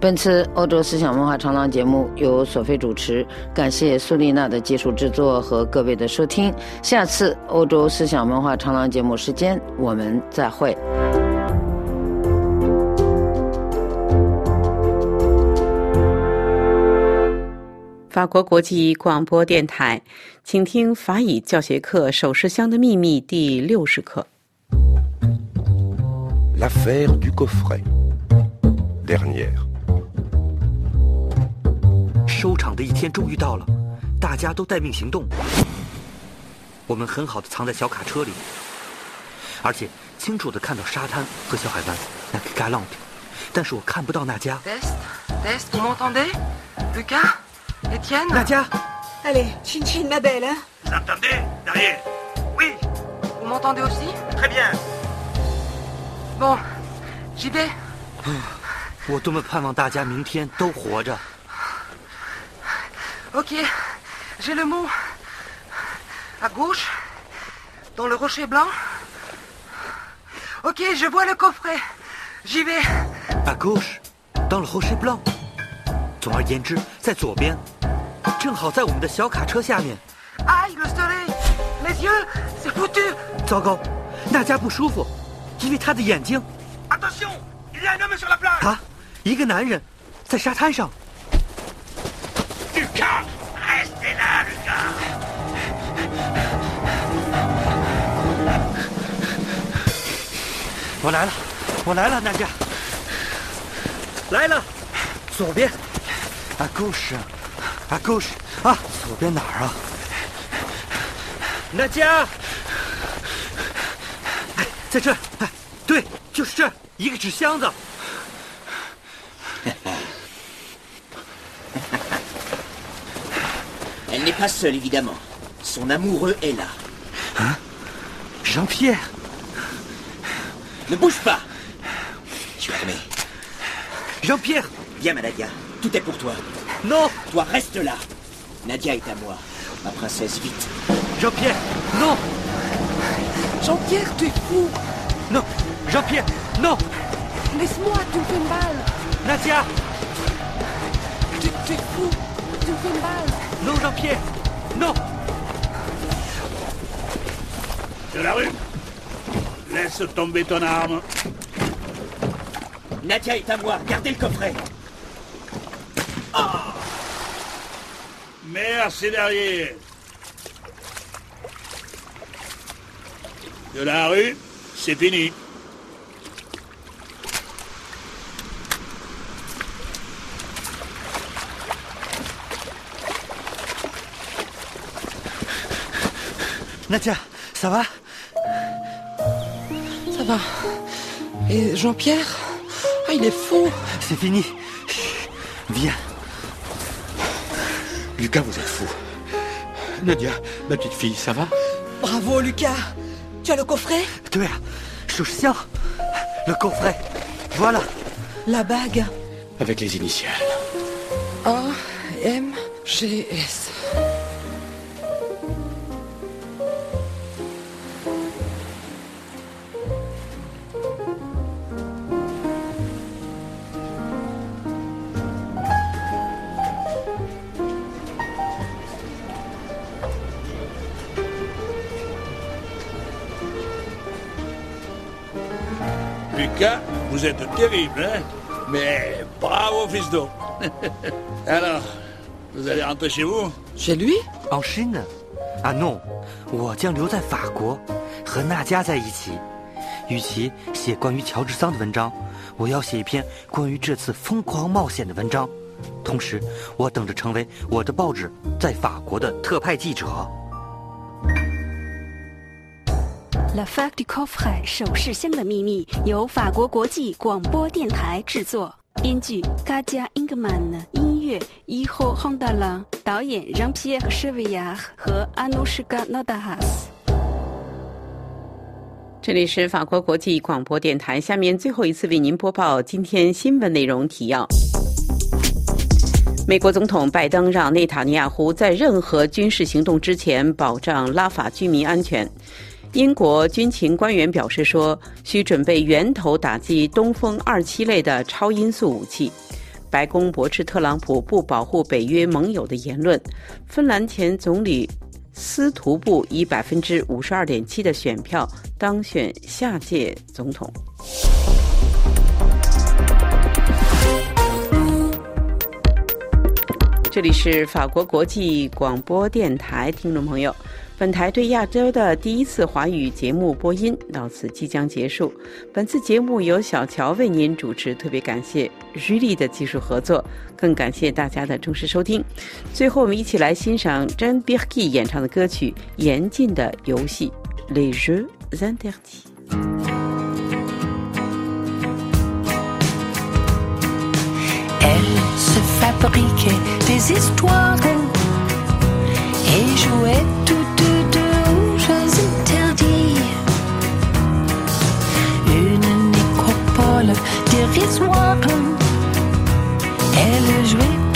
本次欧洲思想文化长廊节目由索菲主持，感谢苏丽娜的技术制作和各位的收听。下次欧洲思想文化长廊节目时间，我们再会。法国国际广播电台，请听法语教学课《首饰箱的秘密》第六十课。L'affaire du coffret dernière。收场的一天终于到了，大家都待命行动。我们很好的藏在小卡车里，而且清楚的看到沙滩和小海湾，那个 galant，但是我看不到那家。Test，test，vous m'entendez，Lucas？Etienne Nadia Allez, chin chin, ma belle. Vous entendez Derrière Oui Vous m'entendez aussi Très bien. Bon, j'y vais. Ok, j'ai le mot. À gauche, dans le rocher blanc. Ok, je vois le coffret. J'y vais. À gauche, dans le rocher blanc. 总而言之，在左边，正好在我们的小卡车下面。Aïe le soleil，les yeux，c'est foutu。糟糕，娜迦不舒服，因为他的眼睛。Attention，il y a un homme sur la plage。啊，一个男人，在沙滩上。 Lucas，restez là，Lucas。我来了，我来了，娜迦。来了，左边。啊，故事，啊，故事，啊，左边哪儿啊？那家，哎，在这，哎，对，就是这一个纸箱子。pas seule, évidemment. Son amoureux est là. Hein? Jean-Pierre. Ne bouge pas. Je vais Jean-Pierre. Viens, Manadia. Tout est pour toi. Non. Toi, reste là. Nadia est à moi. Ma princesse, vite. Jean-Pierre. Non. Jean-Pierre, tu es fou. Non. Jean-Pierre. Non. Laisse-moi, tu me fais une balle Nadia. Tu, tu es fou. Tu me fais une balle Non, Jean-Pierre Non De la rue Laisse tomber ton arme. Nadia est à moi, gardez le coffret. Merci derrière. De la rue, c'est fini. Nadia, ça va? Ça va. Et Jean-Pierre? Ah, il est fou. C'est fini. Chut, Viens. Lucas, vous êtes fou. Nadia, ma petite fille, ça va? Bravo, Lucas. Tu as le coffret? Tu es, je sens le coffret. Voilà. La bague. Avec les initiales. A, M, G, S. vous êtes terrible, hein Mais bravo, fiston. Alors, vous allez rentrer chez vous Chez lui En Chine 啊，no，我将留在法国，和娜佳在一起。与其写关于乔治桑的文章，我要写一篇关于这次疯狂冒险的文章。同时，我等着成为我的报纸在法国的特派记者。La Fac du Coffret 首饰箱的秘密由法国国际广播电台制作，编剧 Kadia Ingman，音乐 Iho Hondala，导演 Jean-Pierre Chevillard 和 Anushka Nodahas。这里是法国国际广播电台，下面最后一次为您播报今天新闻内容提要。美国总统拜登让内塔尼亚胡在任何军事行动之前保障拉法居民安全。英国军情官员表示说，需准备源头打击东风二七类的超音速武器。白宫驳斥特朗普不保护北约盟友的言论。芬兰前总理斯图布以百分之五十二点七的选票当选下届总统。这里是法国国际广播电台，听众朋友，本台对亚洲的第一次华语节目播音到此即将结束。本次节目由小乔为您主持，特别感谢瑞丽的技术合作，更感谢大家的忠实收听。最后，我们一起来欣赏 Jean Birki 演唱的歌曲《严禁的游戏》（Les Jeux Interdits）。Elle se fabriquait des histoires et jouait toutes deux aux jeux interdits. Une nécropole dérisoire. Elle jouait